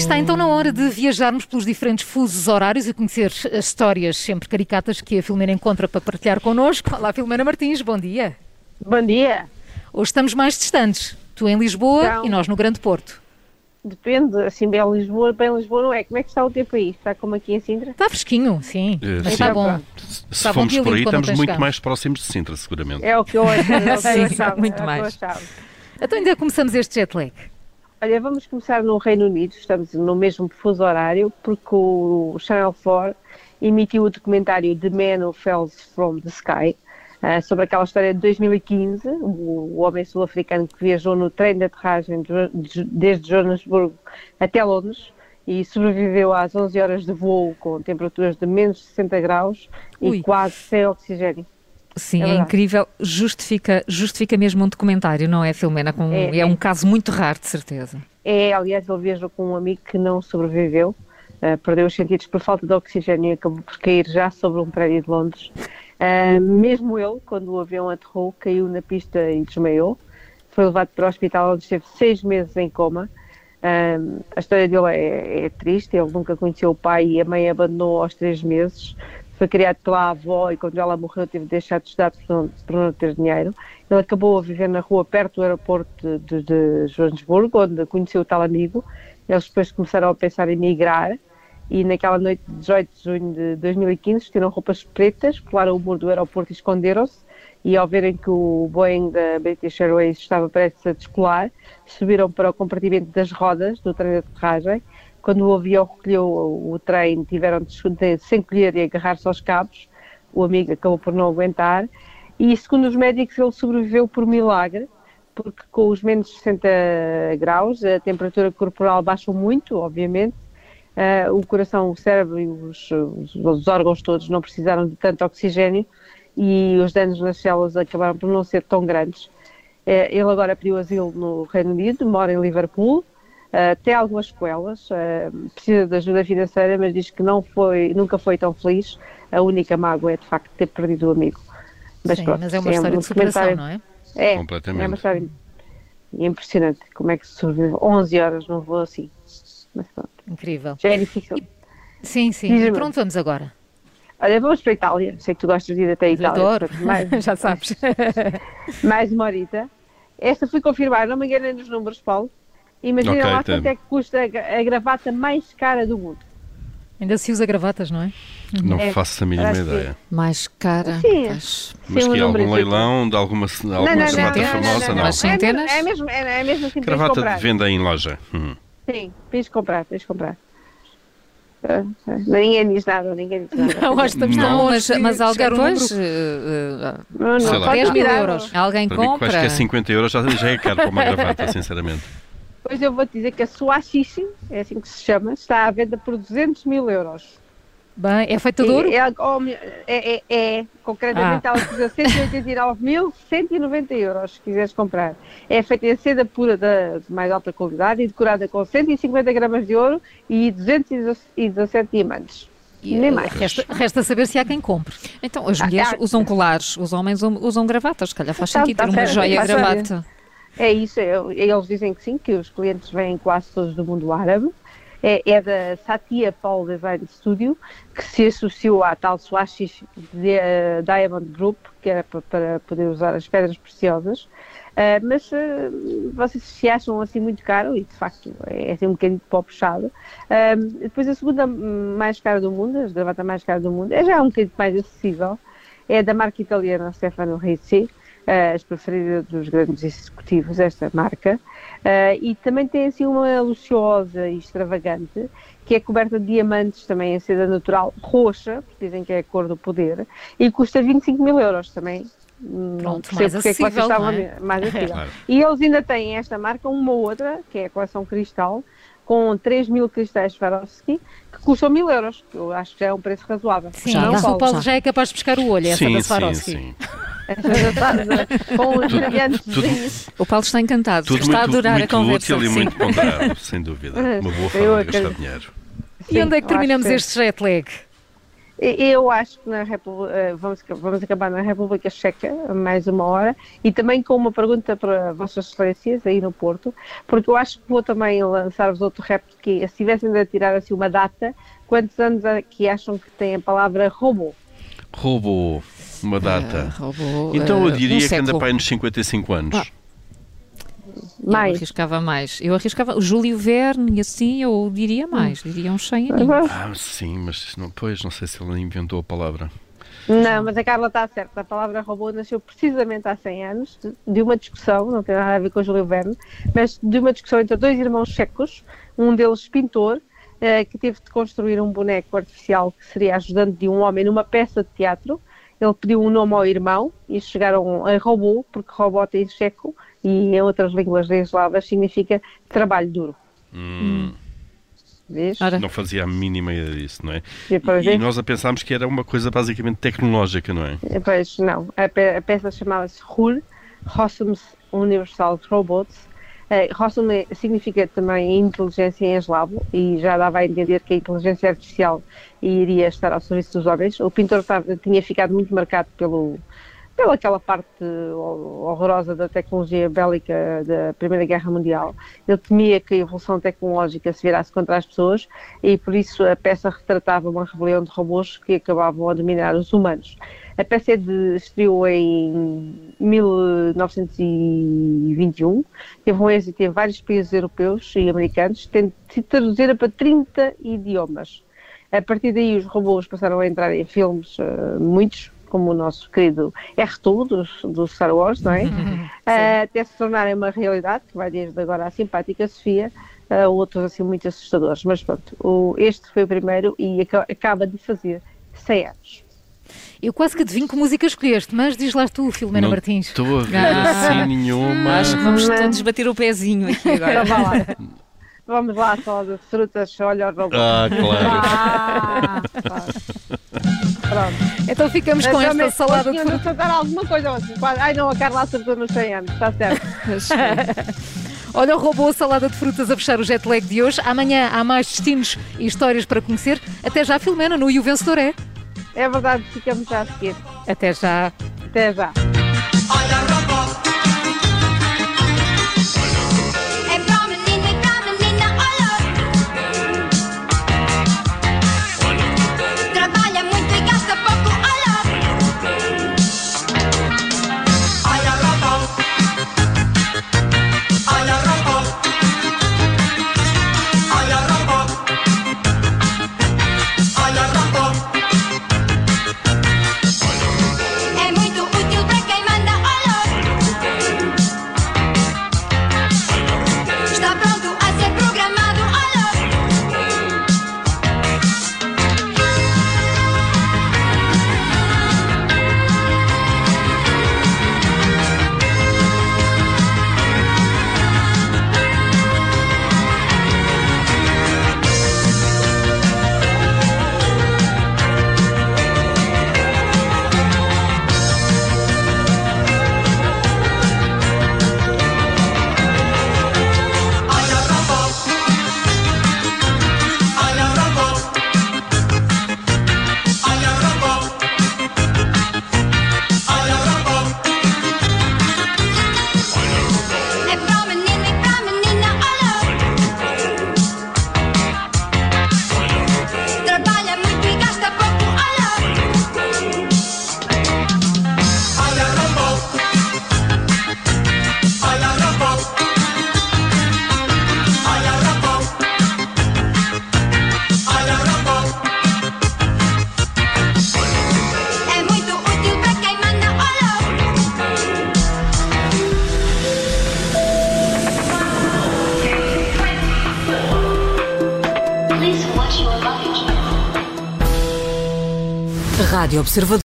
está então na hora de viajarmos pelos diferentes fusos horários e conhecer as histórias sempre caricatas que a Filomena encontra para partilhar connosco. Olá, Filomena Martins, bom dia. Bom dia. Hoje estamos mais distantes. Tu em Lisboa Então. e nós no Grande Porto. Depende, assim, bem Lisboa, bem Lisboa não é. Como é que está o tempo aí? Está como aqui em Sintra? Está fresquinho, sim. Eh, sim. está bom. Se Está bom formos dia por aí, estamos muito chegamos. mais próximos de Sintra, seguramente. É o que eu acho. É o que eu Sim, achava, muito é eu mais. Então ainda começamos este jet lag. Olha, vamos começar no Reino Unido, estamos no mesmo fuso horário, porque o Channel 4 emitiu o documentário The Man Who Fell From the Sky, ah, sobre aquela história de 2015, o, o homem sul-africano que viajou no trem de aterragem de- desde Joanesburgo até Londres e sobreviveu às 11 horas de voo com temperaturas de menos 60 graus Ui. e quase sem oxigênio. Sim, É é, incrível. Justifica, justifica mesmo um documentário, não é, Filomena? Com- É, é, é. um caso muito raro, de certeza. É, aliás, ele viajou com um amigo que não sobreviveu, ah, perdeu os sentidos por falta de oxigênio e acabou por cair já sobre um prédio de Londres. Ah, mesmo ele, quando o avião aterrou, caiu na pista e desmaiou. Foi levado para o hospital onde esteve seis meses em coma. Ah, a história dele é, é triste, ele nunca conheceu o pai e a mãe abandonou aos três meses. Foi criado pela avó e quando ela morreu teve de deixar de estudar por não, não ter dinheiro. Ele acabou a viver na rua perto do aeroporto de, de Joanesburgo, onde conheceu o tal amigo. Eles depois começaram a pensar em migrar e naquela noite de 18 de junho de 2015 vestiram roupas pretas, pularam o muro do aeroporto e esconderam-se e ao verem que o Boeing da British Airways estava prestes a descolar, subiram para o compartimento das rodas do trem de aterragem. Quando o avião recolheu o, trem, tiveram de se- encolher e agarrar-se aos cabos. O amigo acabou por não aguentar. E segundo os médicos, ele sobreviveu por milagre, porque com os menos 60 graus, a temperatura corporal baixou muito, obviamente. Ah, o coração, o cérebro e os, os- os órgãos todos não precisaram de tanto oxigênio e os danos nas células acabaram por não ser tão grandes. Eh, ele agora pediu asilo no Reino Unido, mora em Liverpool, ah, tem algumas sequelas, ah, precisa de ajuda financeira, mas diz que não foi, nunca foi tão feliz. A única mágoa é de facto ter perdido o amigo. Sim, pronto, mas é uma um história de superação, não é? É, Completamente. é uma história impressionante. Como é que se sobrevive 11 horas num voo assim? Mas pronto, Incrível. já é difícil. Sim, sim. Diz-me. E pronto, vamos agora. Olha, vamos para a Itália. Sei que tu gostas de ir até a Itália. Adoro. Mais, Já sabes. mais uma horita. Esta fui confirmar, não me enganei nos números, Paulo. Imagina Ok, lá quanto é que custa a gra- a gravata mais cara do mundo. Ainda se usa gravatas, não é? Não É, faço a mínima parece que- ideia. Mais cara. Sim. Mas Sim, que há algum leilão de alguma, de alguma não, não, gravata não, famosa? não, Não. Mas sim. É Centenas? É mesmo, é, é mesmo assim, Gravata comprar. de venda em loja. Hum. Sim, tens de comprar, tens de comprar. Ah, ah, Ninguém diz nada, ninguém diz nada. Não, acho que estamos Não, Não, mas, mas alguém, um pois, eh, eh, Não, não, Sei lá. pode 10 mil euros. alguém Para mim, que acho compra. que é 50 euros já, já é caro para uma gravata, sinceramente. Pois eu vou-te dizer que a Suachichi, é assim que se chama, está à venda por 200 mil euros. Bem, é feita de ouro? E ela- oh, é, é, é, concretamente Ah. ela custa 189.190 euros, se quiseres comprar. É feita em seda pura da de mais alta qualidade e decorada com 150 gramas de ouro e 217 diamantes. Nem mais. Resta, resta saber se há quem compre. Então, as Ah, mulheres ah, usam colares, os homens usam, usam gravatas. Se calhar faz Tá, sentido tá ter uma certo, joia gravata. É isso, é- eles dizem que sim, que os clientes vêm quase todos do mundo árabe. É, é da Satya Paul Design Studio, que se associou à tal Swashish eh, Diamond Group, que era pa- para poder usar as pedras preciosas. Ah, mas ah, vocês se acham assim muito caro, e de facto é assim um bocadinho pó puxado. Ah, depois a segunda mais cara do mundo, a gravata mais cara do mundo, é já um bocadinho mais acessível, é da marca italiana Stefano Ricci, as preferidas dos grandes executivos, esta marca, Eh, e também tem assim uma luxuosa e extravagante, que é coberta de diamantes também em seda natural roxa, porque dizem que é a cor do poder, e custa 25 mil euros também. Não Pronto, mais porque é que vocês acessível, estavam não é? mais acessível. Claro. E eles ainda têm esta marca, uma outra, que é a coleção Cristal, com 3 mil cristais Swarovski, que custam mil euros, que eu acho que já é um preço razoável. Sim, Já, não, já, o Paulo já. já é capaz de pescar o olho, essa sim, da sim, Swarovski. sim. com os brilhantes tudo- O Paulo está encantado. Tudo está a muito, adorar muito a conversa. útil e sim. muito ponderado, sem dúvida. Uma boa forma de gastar dinheiro. E onde é que Sim, terminamos acho este jet lag? Eu acho que na Repu- eh, vamos, vamos acabar na República Checa, mais uma hora, e também com uma pergunta para Vossas Excelências aí no Porto, porque eu acho que vou também lançar-vos outro repto que é, se tivessem de tirar assim uma data, quantos anos é que acham que tem a palavra robô? Robô, uma Ah, data. roubou, Então eu ah, diria um que anda para aí nos 55 anos. Ah. Eu Mais? arriscava mais. Eu arriscava o Júlio Verne e assim, eu diria mais. Diria uns 100 aninhos. Ah, sim, mas não, pois não sei se ele inventou a palavra. Não, mas a Carla está certa. A palavra robô nasceu precisamente há 100 anos de- de uma discussão, não tem nada a ver com o Júlio Verne, mas de uma discussão entre dois irmãos checos, um deles pintor, eh, que teve de construir um boneco artificial que seria ajudante de um homem numa peça de teatro. Ele pediu um nome ao irmão e chegaram a robô, porque robot em checo e em outras línguas eslavas significa trabalho duro. Hum, Não fazia a mínima ideia disso, não é? E E nós a pensámos que era uma coisa basicamente tecnológica, não é? Pois não, a, pe- a peça chamava-se RUR, Rossum's Universal Robots. Eh, Rossum significa também inteligência em eslavo e já dava a entender que a inteligência artificial iria estar ao serviço dos homens. O pintor tinha ficado muito marcado pelo, pela aquela parte ho- horrorosa da tecnologia bélica da Primeira Guerra Mundial. Ele temia que a evolução tecnológica se virasse contra as pessoas e por isso a peça retratava uma rebelião de robôs que acabavam a dominar os humanos. A peça é de, estreou em 1921, teve um êxito em vários países europeus e americanos, tendo sido traduzida para 30 idiomas. A partir daí os robôs passaram a entrar em filmes, eh, muitos, como o nosso querido R2 dos- do, Star Wars, não é? Eh, até se tornarem uma realidade, que vai desde agora a simpática Sofia, a outros assim muito assustadores. Mas pronto, o- este foi o primeiro e aca- acaba de fazer 100 anos. Eu quase que adivinho que música escolheste, mas diz lá tu, Filomena não Martins. estou a ver Ah. assim nenhuma. acho que vamos todos bater o pezinho aqui agora. Vamos lá, salada de frutas, olha o robô. Ah, claro. Ah. Pronto. Então ficamos com esta mas salada de de acertar alguma coisa. assim, quase- Ai não, a Carla acertou nos 100 anos, está certo. Olha o robô a salada de frutas a fechar o jet lag de hoje. Amanhã há mais destinos e histórias para conhecer. Até já, Filomena, no E o Vencedor é. É verdade, ficamos já a seguir. Até já. Até já. Rádio Observador.